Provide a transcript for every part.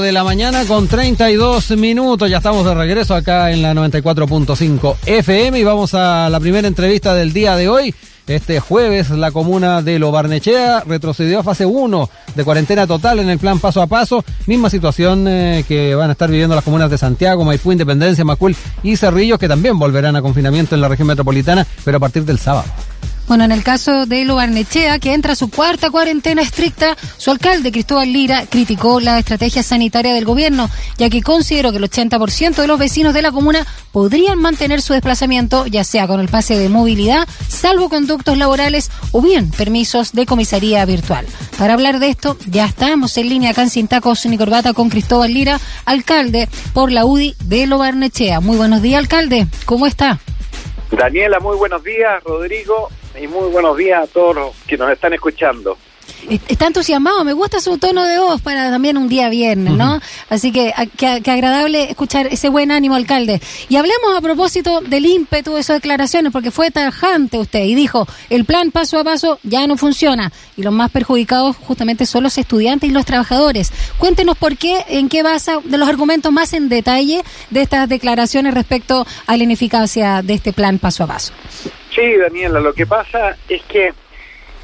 de la mañana con 32 minutos. Ya estamos de regreso acá en la 94.5 FM y vamos a la primera entrevista del día de hoy. Este jueves la comuna de Lo Barnechea retrocedió a fase 1 de cuarentena total en el plan paso a paso. Misma situación eh, que van a estar viviendo las comunas de Santiago, Maipú, Independencia, Macul y Cerrillos que también volverán a confinamiento en la región metropolitana, pero a partir del sábado. Bueno, en el caso de Lobarnechea, que entra a su cuarta cuarentena estricta, su alcalde, Cristóbal Lira, criticó la estrategia sanitaria del gobierno, ya que consideró que el 80% de los vecinos de la comuna podrían mantener su desplazamiento, ya sea con el pase de movilidad, salvo conductos laborales o bien permisos de comisaría virtual. Para hablar de esto, ya estamos en línea acá en Sin Tacos ni Corbata con Cristóbal Lira, alcalde por la UDI de Lobarnechea. Muy buenos días, alcalde. ¿Cómo está? Daniela, muy buenos días. Rodrigo, y muy buenos días a todos los que nos están escuchando. Está entusiasmado, me gusta su tono de voz para también un día viernes, ¿no? Así que, que, agradable escuchar ese buen ánimo, alcalde. Y hablemos a propósito del ímpetu de sus declaraciones, porque fue tajante usted y dijo, el plan paso a paso ya no funciona y los más perjudicados justamente son los estudiantes y los trabajadores. Cuéntenos por qué, en qué basa de los argumentos más en detalle de estas declaraciones respecto a la ineficacia de este plan paso a paso. Sí, Daniela, lo que pasa es que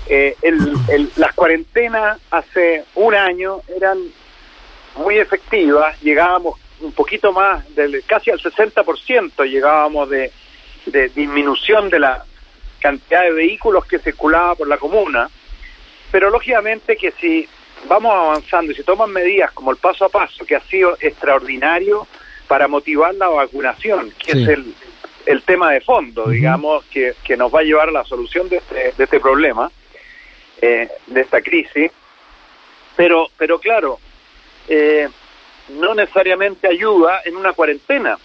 eh, el, las cuarentenas hace un año eran muy efectivas, llegábamos un poquito más, del, casi al 60% llegábamos de, de disminución de la cantidad de vehículos que circulaba por la comuna, pero lógicamente que si vamos avanzando y se toman medidas como el paso a paso, que ha sido extraordinario para motivar la vacunación, que es el, el tema de fondo, digamos, que, que, nos va a llevar a la solución de este, de este problema, eh, de esta crisis. Pero, pero claro, eh, no necesariamente ayuda en una cuarentena,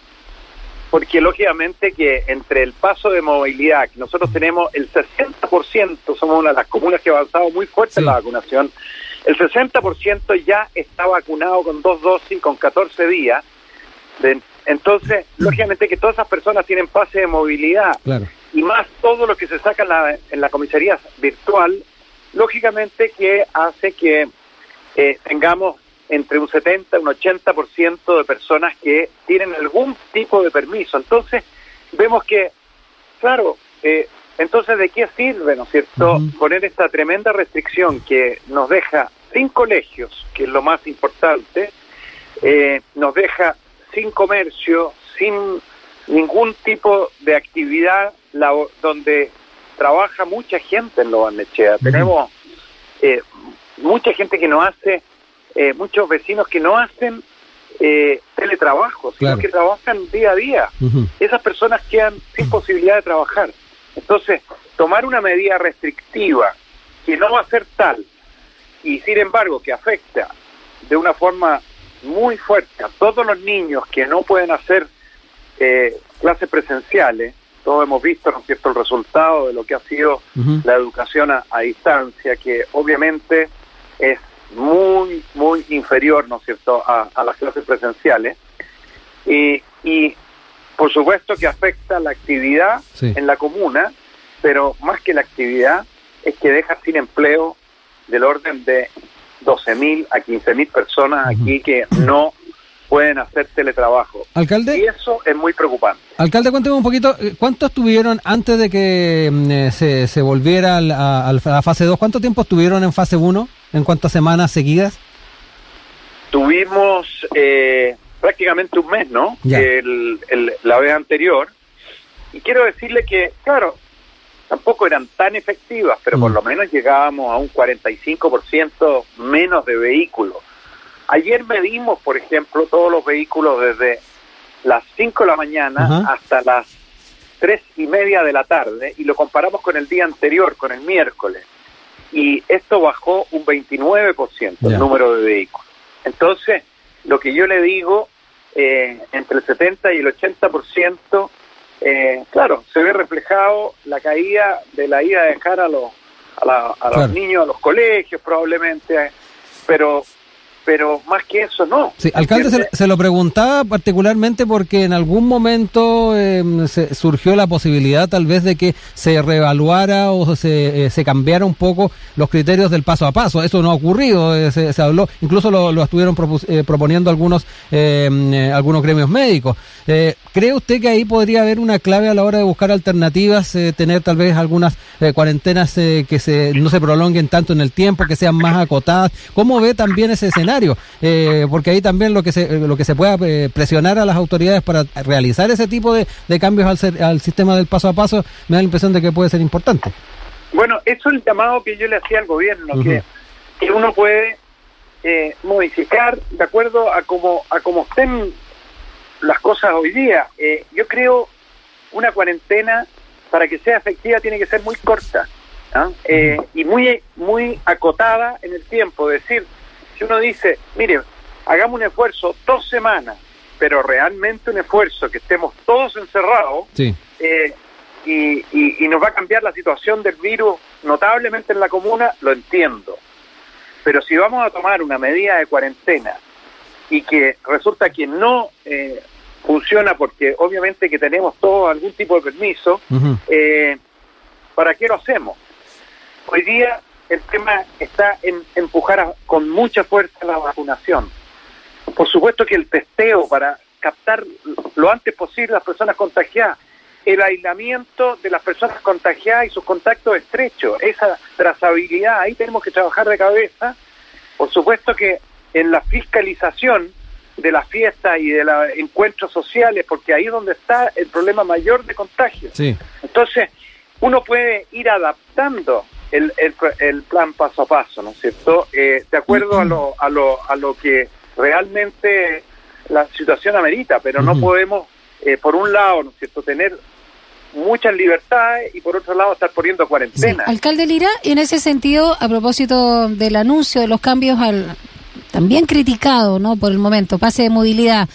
porque lógicamente que entre el paso de movilidad, que nosotros tenemos el 60%, somos una de las comunas que ha avanzado muy fuerte en la vacunación, el 60% ya está vacunado con dos dosis con 14 días, de, entonces, lógicamente que todas esas personas tienen pase de movilidad. Y más todo lo que se saca en la, en la comisaría virtual, lógicamente que hace que eh, tengamos entre un 70 y un 80% de personas que tienen algún tipo de permiso. Entonces, vemos que, claro, eh, entonces, ¿de qué sirve, no es cierto, poner esta tremenda restricción que nos deja sin colegios, que es lo más importante, eh, nos deja sin comercio, sin ningún tipo de actividad donde trabaja mucha gente en Lo Barnechea. Tenemos eh, mucha gente que no hace, eh, muchos vecinos que no hacen eh, teletrabajo, sino que trabajan día a día. Esas personas quedan sin posibilidad de trabajar. Entonces, tomar una medida restrictiva que no va a ser tal y sin embargo que afecta de una forma muy fuerte a todos los niños que no pueden hacer eh, clases presenciales. Todos hemos visto, ¿no es cierto?, el resultado de lo que ha sido la educación a, distancia, que obviamente es muy, muy inferior, ¿no es cierto?, a, las clases presenciales. Y, y, por supuesto que afecta la actividad en la comuna, pero más que la actividad es que deja sin empleo del orden de 12.000 a 15.000 personas aquí que no pueden hacer teletrabajo. Alcalde. Y eso es muy preocupante. Alcalde, cuénteme un poquito, eh, ¿cuántos estuvieron antes de que mm, eh, se, se, volviera a, la fase 2? ¿Cuánto tiempo estuvieron en fase 1? ¿En cuántas semanas seguidas? Tuvimos eh, prácticamente un mes, ¿no? El, el, la vez anterior. Y quiero decirle que, claro, tampoco eran tan efectivas, pero por mm. lo menos llegábamos a un 45% menos de vehículos. Ayer medimos, por ejemplo, todos los vehículos desde las 5 de la mañana hasta las tres y media de la tarde y lo comparamos con el día anterior, con el miércoles. Y esto bajó un 29% el número de vehículos. Entonces, lo que yo le digo, eh, entre el 70 y el 80% eh, claro, se ve reflejado la caída de la ida de dejar a los, a, los niños a los colegios probablemente, pero pero más que eso no. Sí, alcalde, se, se, lo preguntaba particularmente porque en algún momento eh, se surgió la posibilidad tal vez de que se reevaluara o se, eh, se cambiara un poco los criterios del paso a paso. Eso no ha ocurrido, eh, se, se, habló, incluso lo, lo estuvieron eh, proponiendo algunos, eh, algunos gremios médicos. ¿Cree usted que ahí podría haber una clave a la hora de buscar alternativas, tener tal vez algunas cuarentenas que se, no se prolonguen tanto en el tiempo, que sean más acotadas? ¿Cómo ve también ese escenario? Eh, porque ahí también lo que se lo que se pueda eh, presionar a las autoridades para realizar ese tipo de, de cambios al, ser, al sistema del paso a paso, me da la impresión de que puede ser importante. Bueno, eso es el llamado que yo le hacía al gobierno, uh -huh. que, que, uno puede eh, modificar de acuerdo a cómo a cómo estén las cosas hoy día. Eh, yo creo una cuarentena para que sea efectiva tiene que ser muy corta ¿no? eh, y muy muy acotada en el tiempo, es decir, si uno dice, mire, hagamos un esfuerzo dos semanas, pero realmente un esfuerzo que estemos todos encerrados, sí. eh, y, y, y, nos va a cambiar la situación del virus notablemente en la comuna, lo entiendo. Pero si vamos a tomar una medida de cuarentena y que resulta que no eh, funciona porque obviamente que tenemos todos algún tipo de permiso, uh -huh. eh, ¿para qué lo hacemos? Hoy día el tema está en empujar a, con mucha fuerza la vacunación. Por supuesto que el testeo para captar lo antes posible las personas contagiadas, el aislamiento de las personas contagiadas y sus contactos estrechos, esa trazabilidad, ahí tenemos que trabajar de cabeza. Por supuesto que en la fiscalización de las fiestas y de los encuentros sociales, porque ahí es donde está el problema mayor de contagio. Sí. Entonces, uno puede ir adaptando el, el, el, plan paso a paso, ¿no es cierto? Eh, de acuerdo a lo, a, lo, a lo que realmente la situación amerita, pero no podemos, eh, por un lado, ¿no es cierto?, tener muchas libertades y por otro lado estar poniendo cuarentena. Sí. Alcalde Lira, en ese sentido, a propósito del anuncio de los cambios al también criticado, ¿no? Por el momento, pase de movilidad.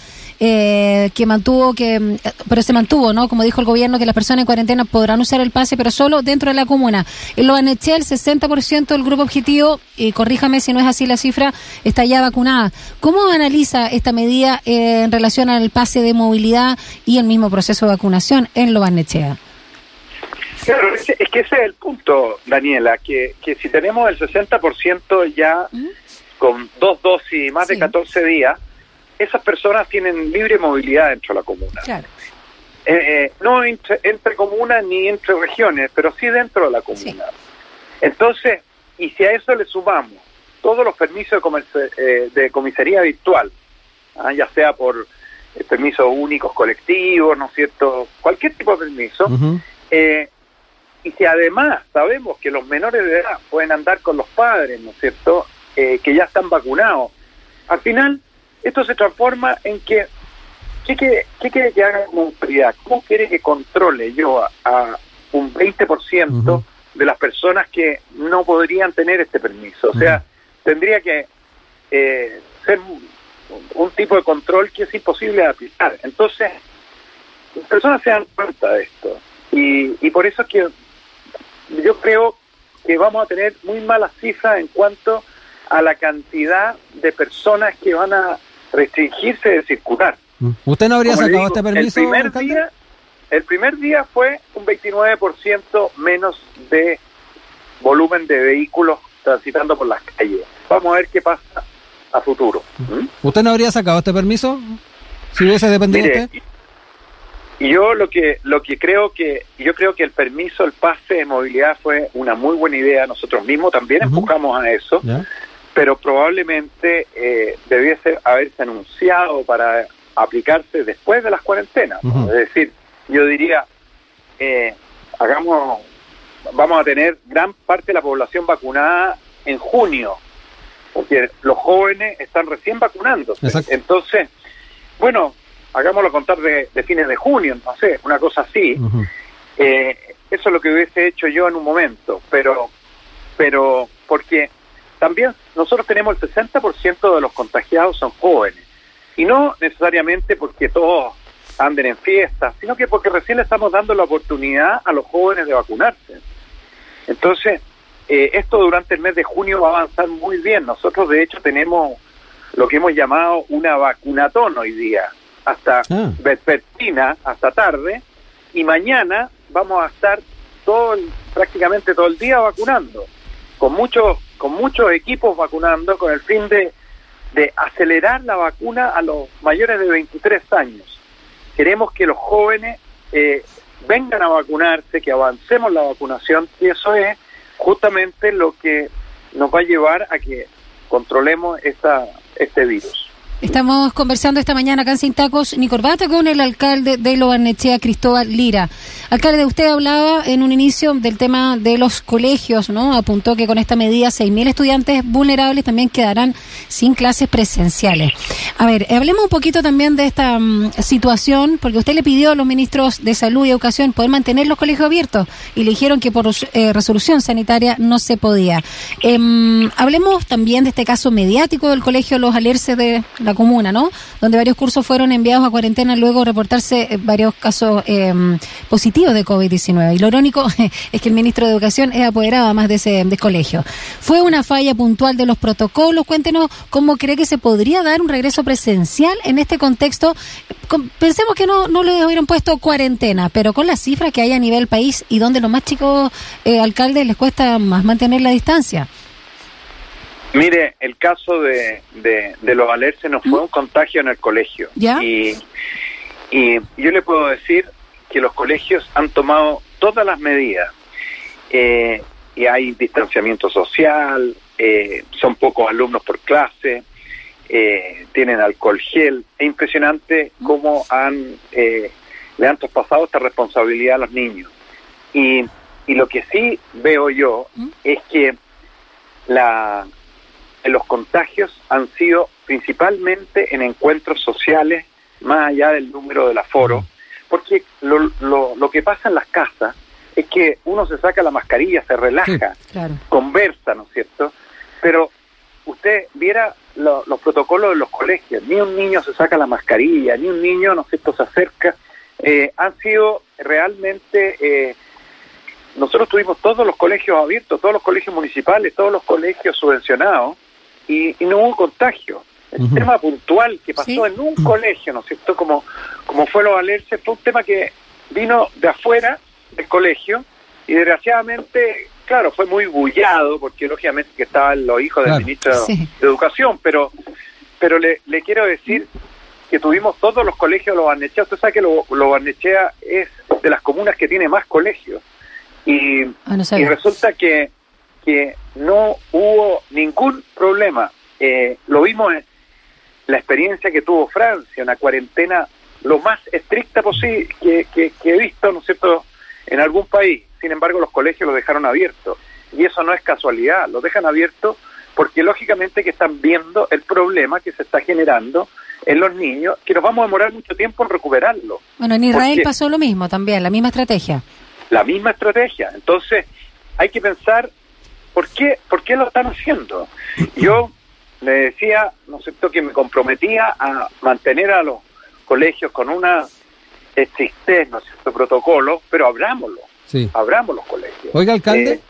Eh, que mantuvo que pero se mantuvo no como dijo el gobierno que las personas en cuarentena podrán usar el pase pero solo dentro de la comuna. En lo aneché el 60% del grupo objetivo y corríjame si no es así la cifra está ya vacunada. Cómo analiza esta medida eh, en relación al pase de movilidad y el mismo proceso de vacunación en lo Barnechea Claro, es, que ese es el punto, Daniela, que, que si tenemos el 60% ya con dos dosis y más sí. de 14 días, esas personas tienen libre movilidad dentro de la comuna. Claro. Eh, eh, no entre, entre, comunas ni entre regiones, pero sí dentro de la comuna. Sí. Entonces, y si a eso le sumamos todos los permisos de, eh, de comisaría virtual, ¿ah? ya sea por eh, permisos únicos colectivos, ¿no es cierto? Cualquier tipo de permiso. Uh -huh. y si además sabemos que los menores de edad pueden andar con los padres, ¿no es cierto? que ya están vacunados. Al final, esto se transforma en que, ¿qué quiere, qué quiere que haga como autoridad? ¿Cómo quiere que controle yo a, a un 20% uh -huh. de las personas que no podrían tener este permiso? O sea, uh -huh. tendría que eh, ser un, un, tipo de control que es imposible de aplicar. Entonces, las personas se dan cuenta de esto. Y, y por eso es que yo creo que vamos a tener muy malas cifras en cuanto a la cantidad de personas que van a restringirse de circular. ¿Usted no habría Como sacado digo, este permiso? El primer, día, el primer día fue un 29% menos de volumen de vehículos transitando por las calles. Vamos a ver qué pasa a futuro. ¿Mm? ¿Usted no habría sacado este permiso si hubiese dependido Mire, usted? Yo lo que lo que creo que yo creo que el permiso, el pase de movilidad fue una muy buena idea. Nosotros mismos también uh -huh. empujamos a eso. Pero probablemente eh, debiese haberse anunciado para aplicarse después de las cuarentenas. Uh -huh. Es decir, yo diría, eh, hagamos, vamos a tener gran parte de la población vacunada en junio, porque los jóvenes están recién vacunándose. Exacto. Entonces, bueno, hagámoslo contar de, de, fines de junio, no sé, una cosa así. Uh -huh. eh, eso es lo que hubiese hecho yo en un momento, pero, pero porque también nosotros tenemos el 60% de los contagiados son jóvenes. Y no necesariamente porque todos anden en fiestas, sino que porque recién le estamos dando la oportunidad a los jóvenes de vacunarse. Entonces, eh, esto durante el mes de junio va a avanzar muy bien. Nosotros, de hecho, tenemos lo que hemos llamado una vacunatón hoy día, hasta Ah. vespertina, hasta tarde, y mañana vamos a estar todo prácticamente todo el día vacunando, con muchos con muchos equipos vacunando, con el fin de, de acelerar la vacuna a los mayores de 23 años. Queremos que los jóvenes eh, vengan a vacunarse, que avancemos la vacunación, y eso es justamente lo que nos va a llevar a que controlemos esta, este virus. Estamos conversando esta mañana acá en Sin ni Corbata con el alcalde de Lobarnechea, Cristóbal Lira. Alcalde, usted hablaba en un inicio del tema de los colegios, ¿no? Apuntó que con esta medida 6.000 estudiantes vulnerables también quedarán sin clases presenciales. A ver, hablemos un poquito también de esta mm, situación, porque usted le pidió a los ministros de Salud y Educación poder mantener los colegios abiertos y le dijeron que por eh, resolución sanitaria no se podía. Em, hablemos también de este caso mediático del colegio Los Alerces de la comuna, ¿no? Donde varios cursos fueron enviados a cuarentena luego reportarse eh, varios casos em, positivos de COVID-19. Y lo irónico es que el ministro de Educación es apoderado además de ese de colegio. ¿Fue una falla puntual de los protocolos? Cuéntenos cómo cree que se podría dar un regreso presencial en este contexto. Con- Pensemos que no, no le hubieran puesto cuarentena, pero con las cifras que hay a nivel país y donde los más chicos eh, alcaldes les cuesta más mantener la distancia. Mire, el caso de, de, de los Valerse nos fue un contagio en el colegio. ¿Ya? Y, y yo le puedo decir que los colegios han tomado todas las medidas. Eh, y hay distanciamiento social, eh, son pocos alumnos por clase, eh, tienen alcohol gel. Es impresionante cómo han, eh, le han traspasado esta responsabilidad a los niños. Y, y lo que sí veo yo ¿Mm? es que la, los contagios han sido principalmente en encuentros sociales, más allá del número del aforo, porque lo, lo, lo que pasa en las casas es que uno se saca la mascarilla, se relaja, Claro. conversa, ¿no es cierto? Pero usted viera lo- los protocolos de los colegios, ni un niño se saca la mascarilla, ni un niño, ¿no es cierto?, se acerca. Eh, han sido realmente... Eh, nosotros tuvimos todos los colegios abiertos, todos los colegios municipales, todos los colegios subvencionados, y, y no hubo contagio. El tema puntual que pasó Sí. en un colegio, ¿no es cierto?, como, como fue lo Valerse, fue un tema que vino de afuera del colegio, y desgraciadamente, claro, fue muy bullado, porque lógicamente que estaban los hijos del Claro. ministro Sí. de Educación, pero pero le, le quiero decir que tuvimos todos los colegios de los Barnechea. Usted sabe que lo, lo Barnechea es de las comunas que tiene más colegios. Y, Ah, no y resulta que, que no hubo ningún problema. Eh, lo vimos en la experiencia que tuvo Francia, una cuarentena lo más estricta posible que, que- que he visto, ¿no es cierto?, en algún país. Sin embargo, los colegios lo dejaron abierto. Y eso no es casualidad, lo dejan abierto porque lógicamente que están viendo el problema que se está generando en los niños, que nos vamos a demorar mucho tiempo en recuperarlo. Bueno, en Israel pasó lo mismo también, la misma estrategia. la misma estrategia. Entonces, hay que pensar por qué, por qué lo están haciendo. Yo le decía, ¿no es cierto?, que me comprometía a mantener a los colegios con una existencia, ¿no es cierto?, protocolo, pero abrámoslo, Sí. abramos los colegios. Oiga, alcalde. Eh,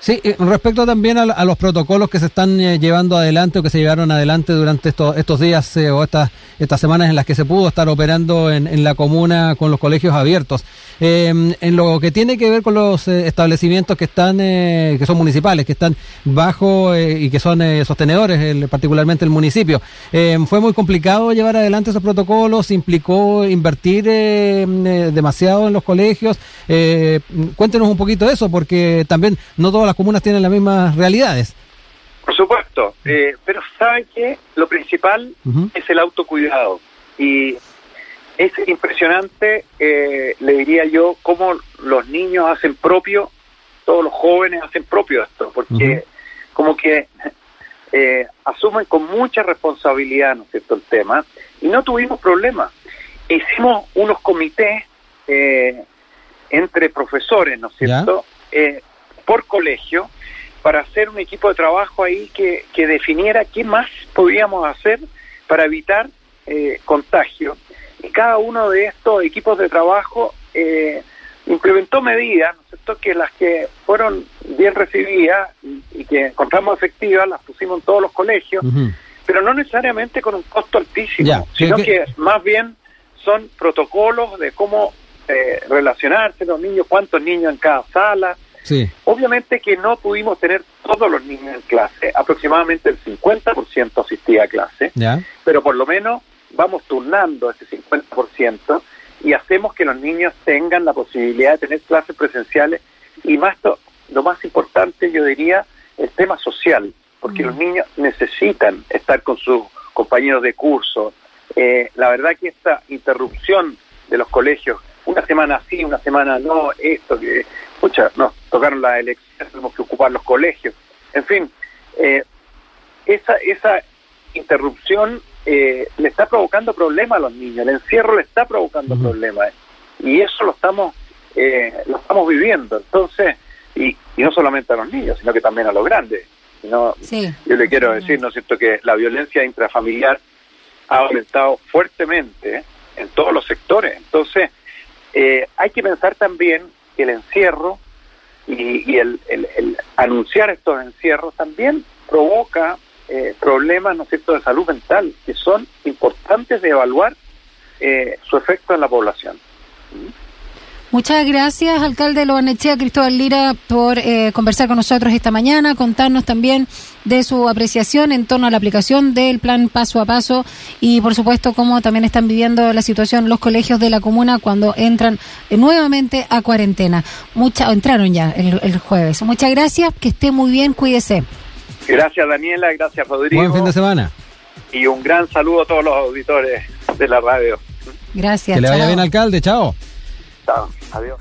Sí, respecto también a, los protocolos que se están eh, llevando adelante o que se llevaron adelante durante estos, estos días eh, o estas, estas semanas en las que se pudo estar operando en, la comuna con los colegios abiertos. Eh, en lo que tiene que ver con los eh, establecimientos que están, que son municipales, que están bajo y que son sostenedores, el- particularmente el municipio, eh, fue muy complicado llevar adelante esos protocolos, implicó invertir eh, demasiado en los colegios. Cuéntenos un poquito de eso, porque también no todas las comunas tienen las mismas realidades. Por supuesto, eh, pero sabe que lo principal es el autocuidado y es impresionante, eh, le diría yo, cómo los niños hacen propio, todos los jóvenes hacen propio esto, porque como que eh, asumen con mucha responsabilidad, ¿no es cierto?, el tema, y no tuvimos problemas. Hicimos unos comités eh, entre profesores, ¿no es cierto?, eh, por colegio, para hacer un equipo de trabajo ahí que, que definiera qué más podíamos hacer para evitar eh, contagio. Y cada uno de estos equipos de trabajo eh, implementó medidas, ¿no es cierto?, que las que fueron bien recibidas y, y que encontramos efectivas las pusimos en todos los colegios, pero no necesariamente con un costo altísimo, sino que- que, más bien son protocolos de cómo eh, relacionarse los niños, cuántos niños en cada sala. Sí. Obviamente que no pudimos tener todos los niños en clase, aproximadamente el 50% asistía a clase, Ya. pero por lo menos vamos turnando ese 50% y hacemos que los niños tengan la posibilidad de tener clases presenciales y más to- lo más importante yo diría el tema social porque Mm. los niños necesitan estar con sus compañeros de curso Eh, la verdad que esta interrupción de los colegios una semana sí una semana no esto que escucha nos tocaron las elecciones tenemos que ocupar los colegios en fin eh, esa esa interrupción eh, le está provocando problemas a los niños, el encierro le está provocando problemas y eso lo estamos eh, lo estamos viviendo. Entonces, y, y no solamente a los niños, sino que también a los grandes. Sino, Sí. yo le quiero decir, ¿no es cierto?, que la violencia intrafamiliar ha aumentado fuertemente en todos los sectores. Entonces, eh, hay que pensar también que el encierro y, y el, el- el anunciar estos encierros también provoca eh, problemas, ¿no es cierto?, de salud mental que son importantes de evaluar eh, su efecto en la población. Muchas gracias, alcalde de Lobarnechea, Cristóbal Lira, por eh, conversar con nosotros esta mañana, contarnos también de su apreciación en torno a la aplicación del plan paso a paso y, por supuesto, cómo también están viviendo la situación los colegios de la comuna cuando entran eh, nuevamente a cuarentena. Mucha, entraron ya el, el jueves. Muchas gracias, que esté muy bien, cuídese. Gracias, Daniela, gracias, Rodrigo. Buen fin de semana. Y un gran saludo a todos los auditores de la radio. Gracias. Que le vaya chao. bien, alcalde. Chao. Adiós.